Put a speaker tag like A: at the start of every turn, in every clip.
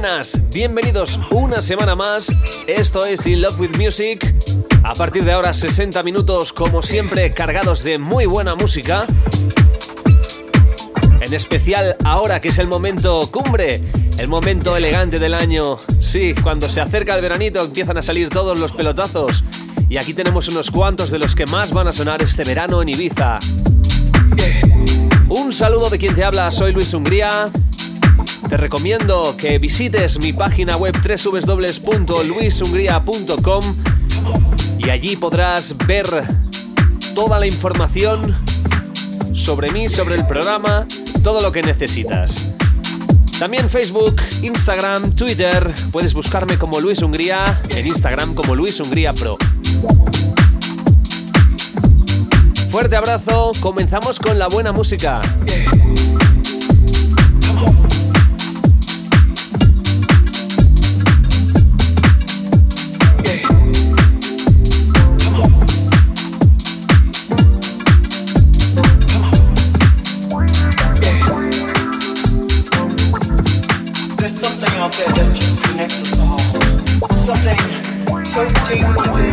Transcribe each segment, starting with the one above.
A: buenas, bienvenidos una semana más. Esto es In Love with Music. A partir de ahora 60 minutos como siempre cargados de muy buena música. En especial ahora que es el momento cumbre, el momento elegante del año. Sí, cuando se acerca el veranito empiezan a salir todos los pelotazos. Y aquí tenemos unos cuantos de los que más van a sonar este verano en Ibiza. Un saludo de quien te habla, soy Luis Hungría. Te recomiendo que visites mi página web www.luishungría.com y allí podrás ver toda la información sobre mí, sobre el programa, todo lo que necesitas. También Facebook, Instagram, Twitter, puedes buscarme como Luis Hungría, en Instagram como Luis Hungría Pro. Fuerte abrazo, comenzamos con la buena música.
B: Thank you.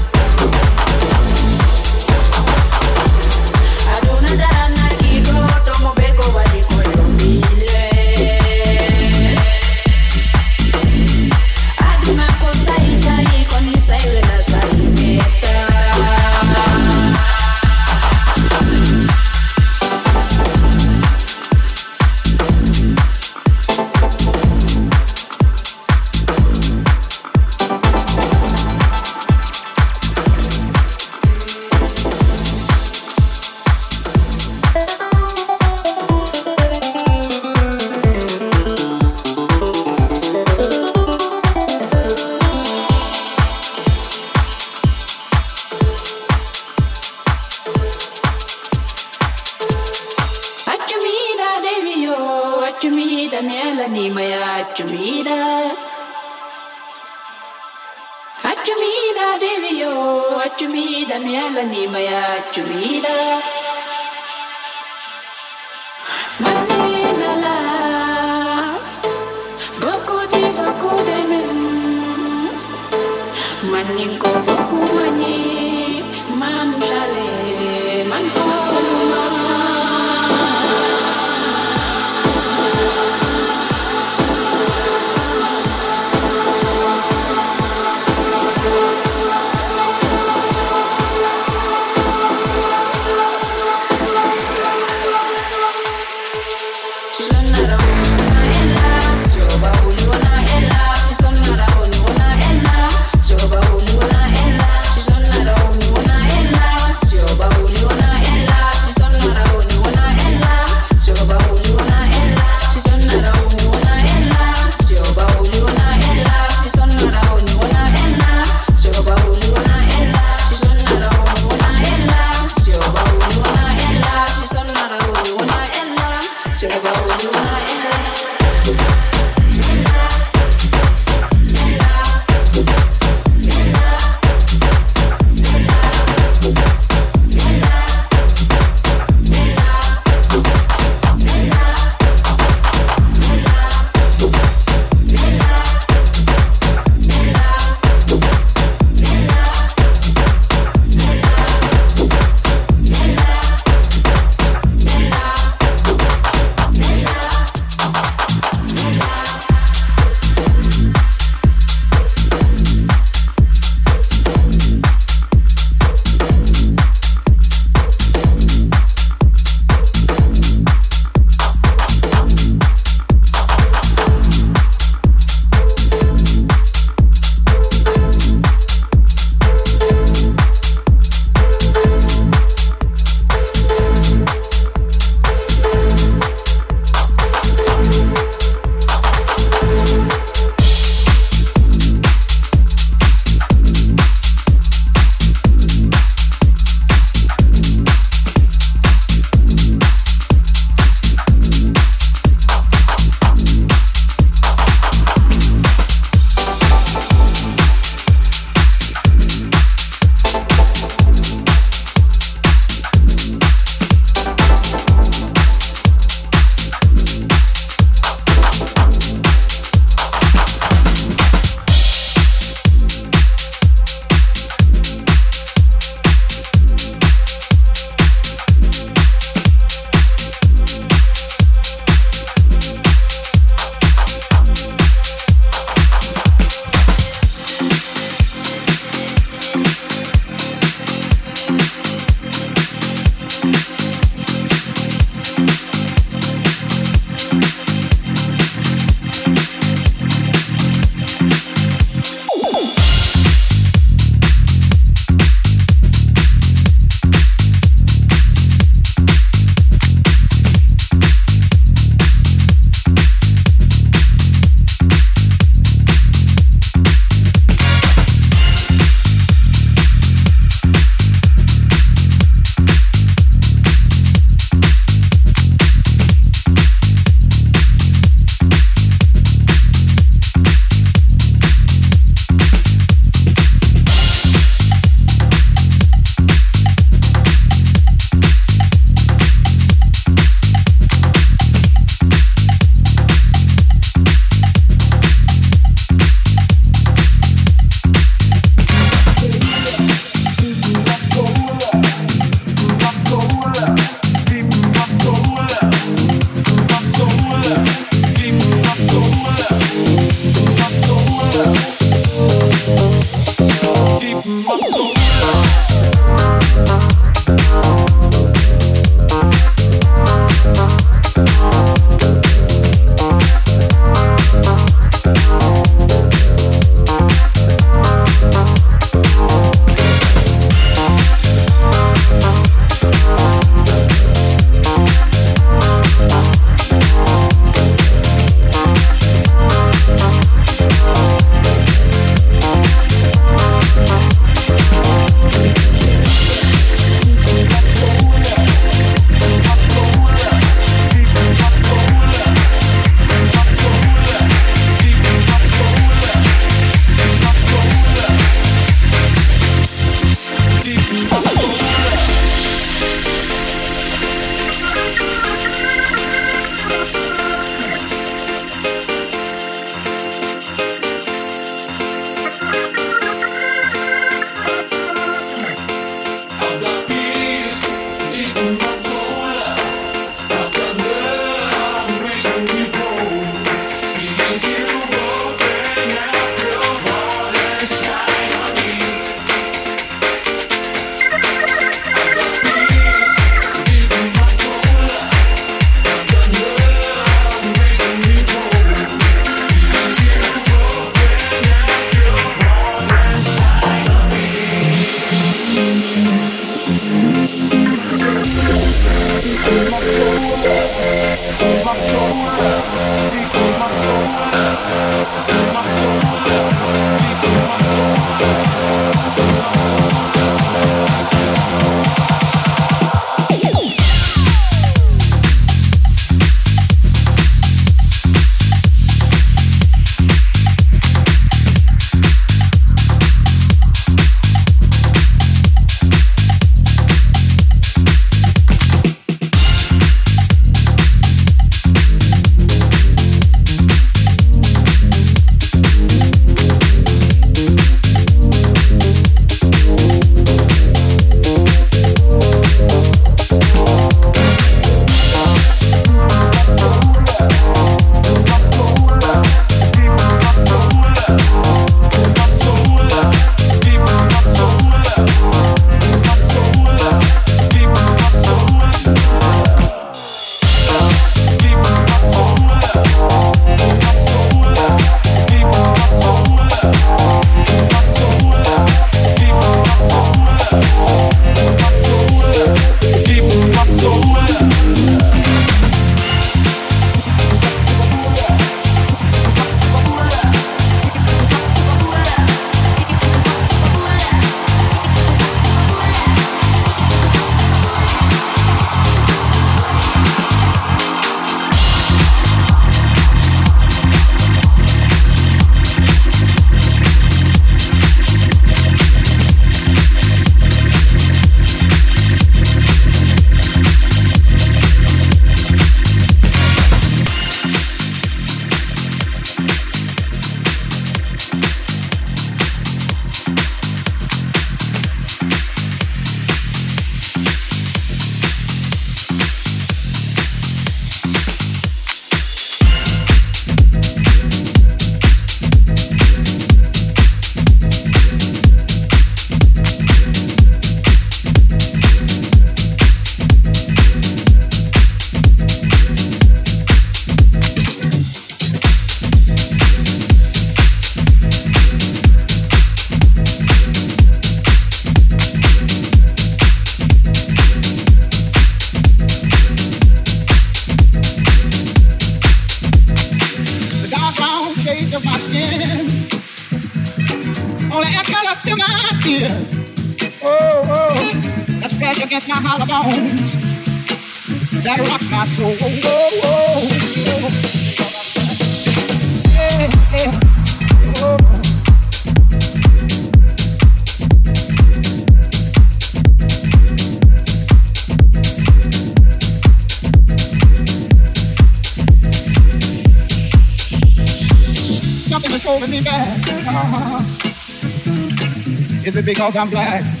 C: Because I'm black.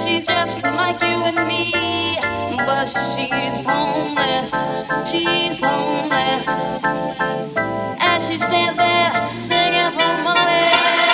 C: She's just like you and me, but she's homeless. She's homeless. And
D: she stands
E: there singing for money.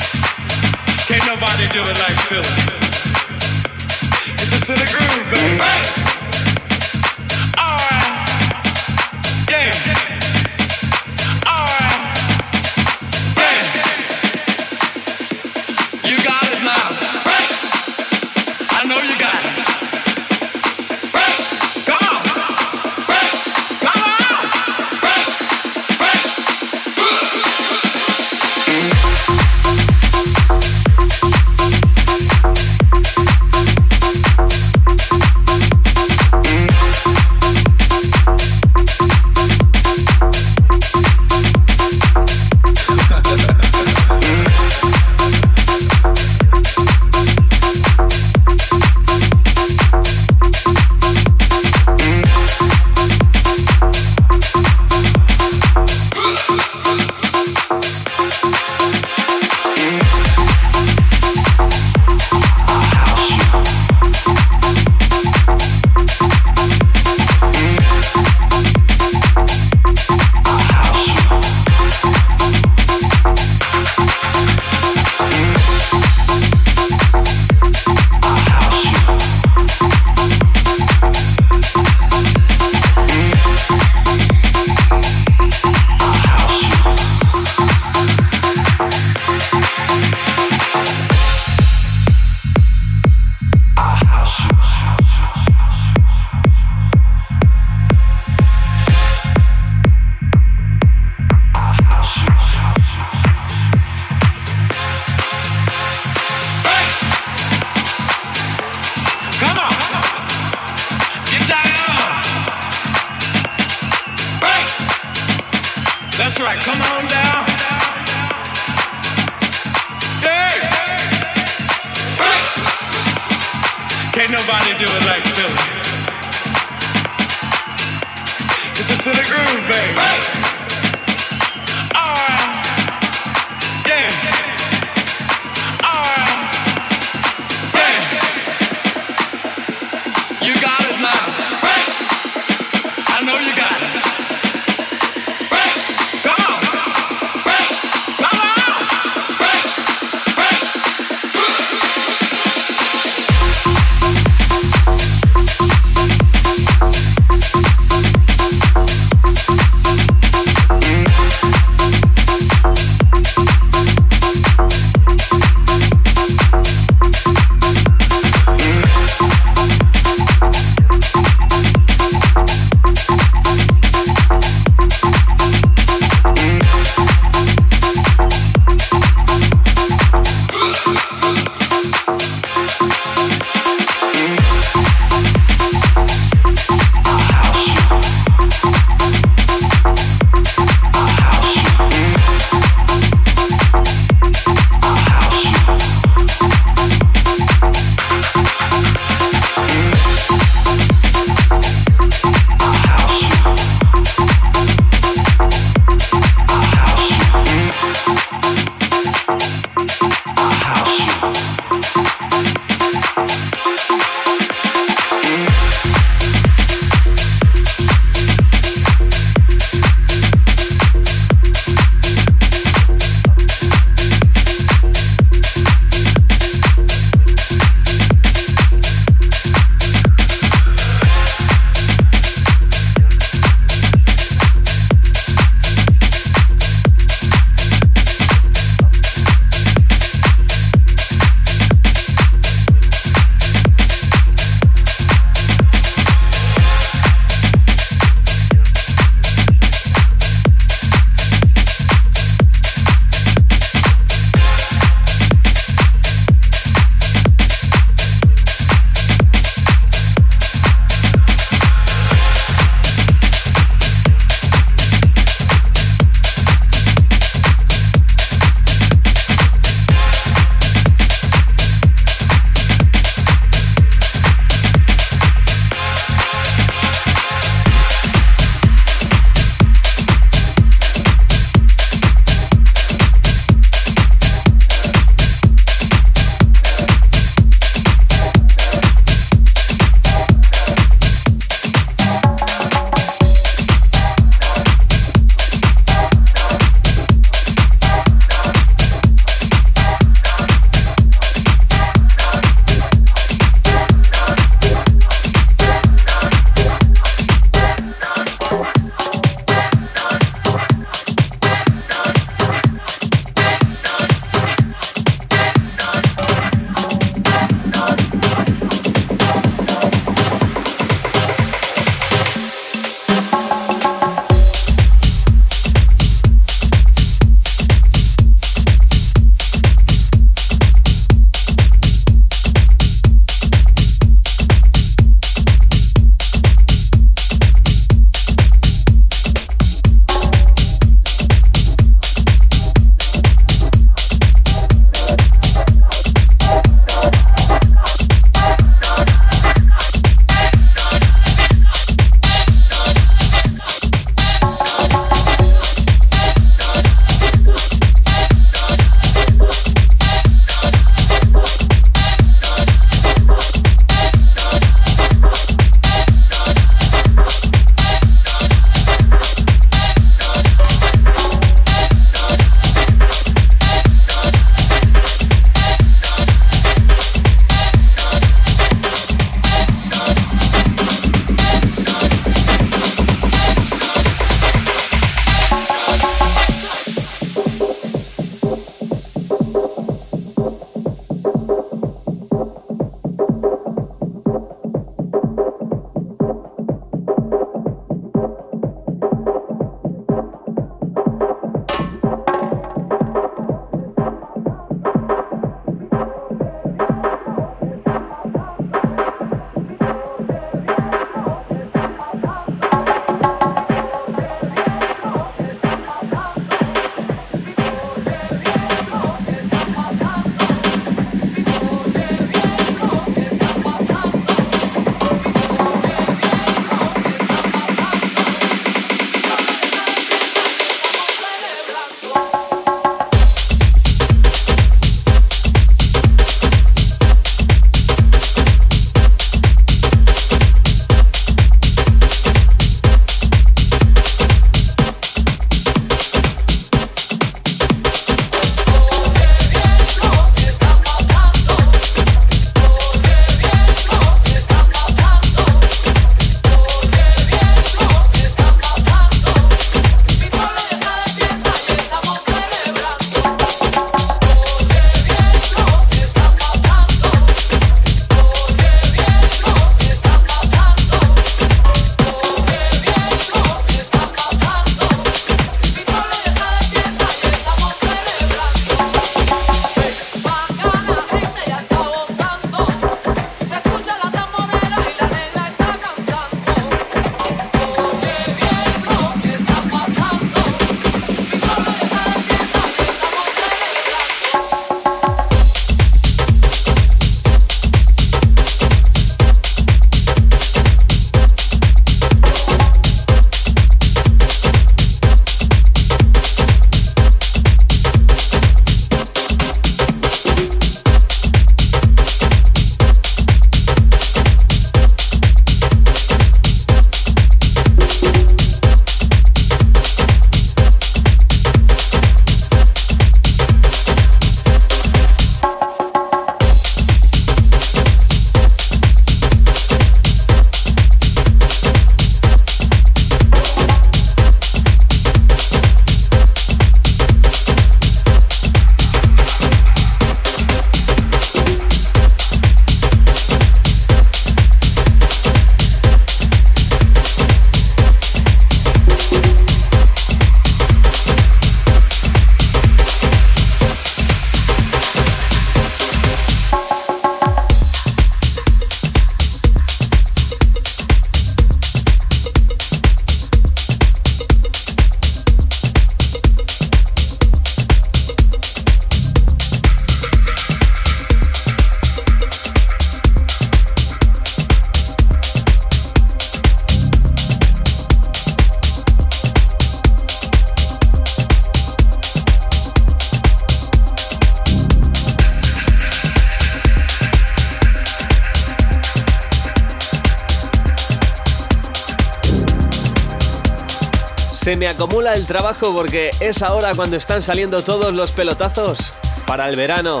E: Trabajo porque es ahora cuando están saliendo todos los pelotazos para el verano.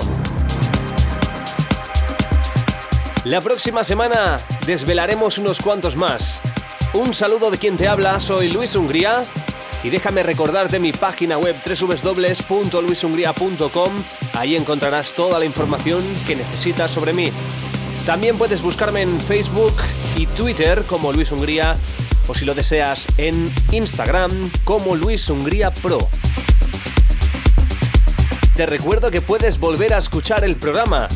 E: La próxima semana desvelaremos unos cuantos más. Un saludo de quien te habla, soy Luis Hungría y déjame recordarte mi página web www.luishungría.com. Ahí encontrarás toda la información que necesitas sobre mí. También puedes buscarme en Facebook y Twitter como Luis Hungría o si lo deseas en Instagram como Luis Hungría Pro. Te recuerdo que puedes volver a escuchar el programa.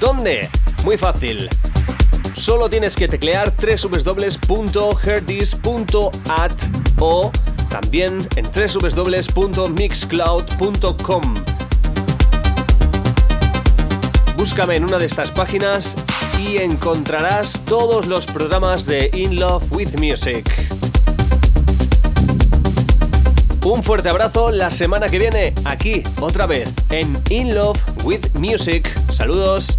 E: ¿Dónde? Muy fácil. Solo tienes que teclear www.herdis.at o también en www.mixcloud.com. Búscame en una de estas páginas y encontrarás todos los programas de In Love with Music. Un fuerte abrazo la semana que viene, aquí, otra vez, en In Love with Music. Saludos.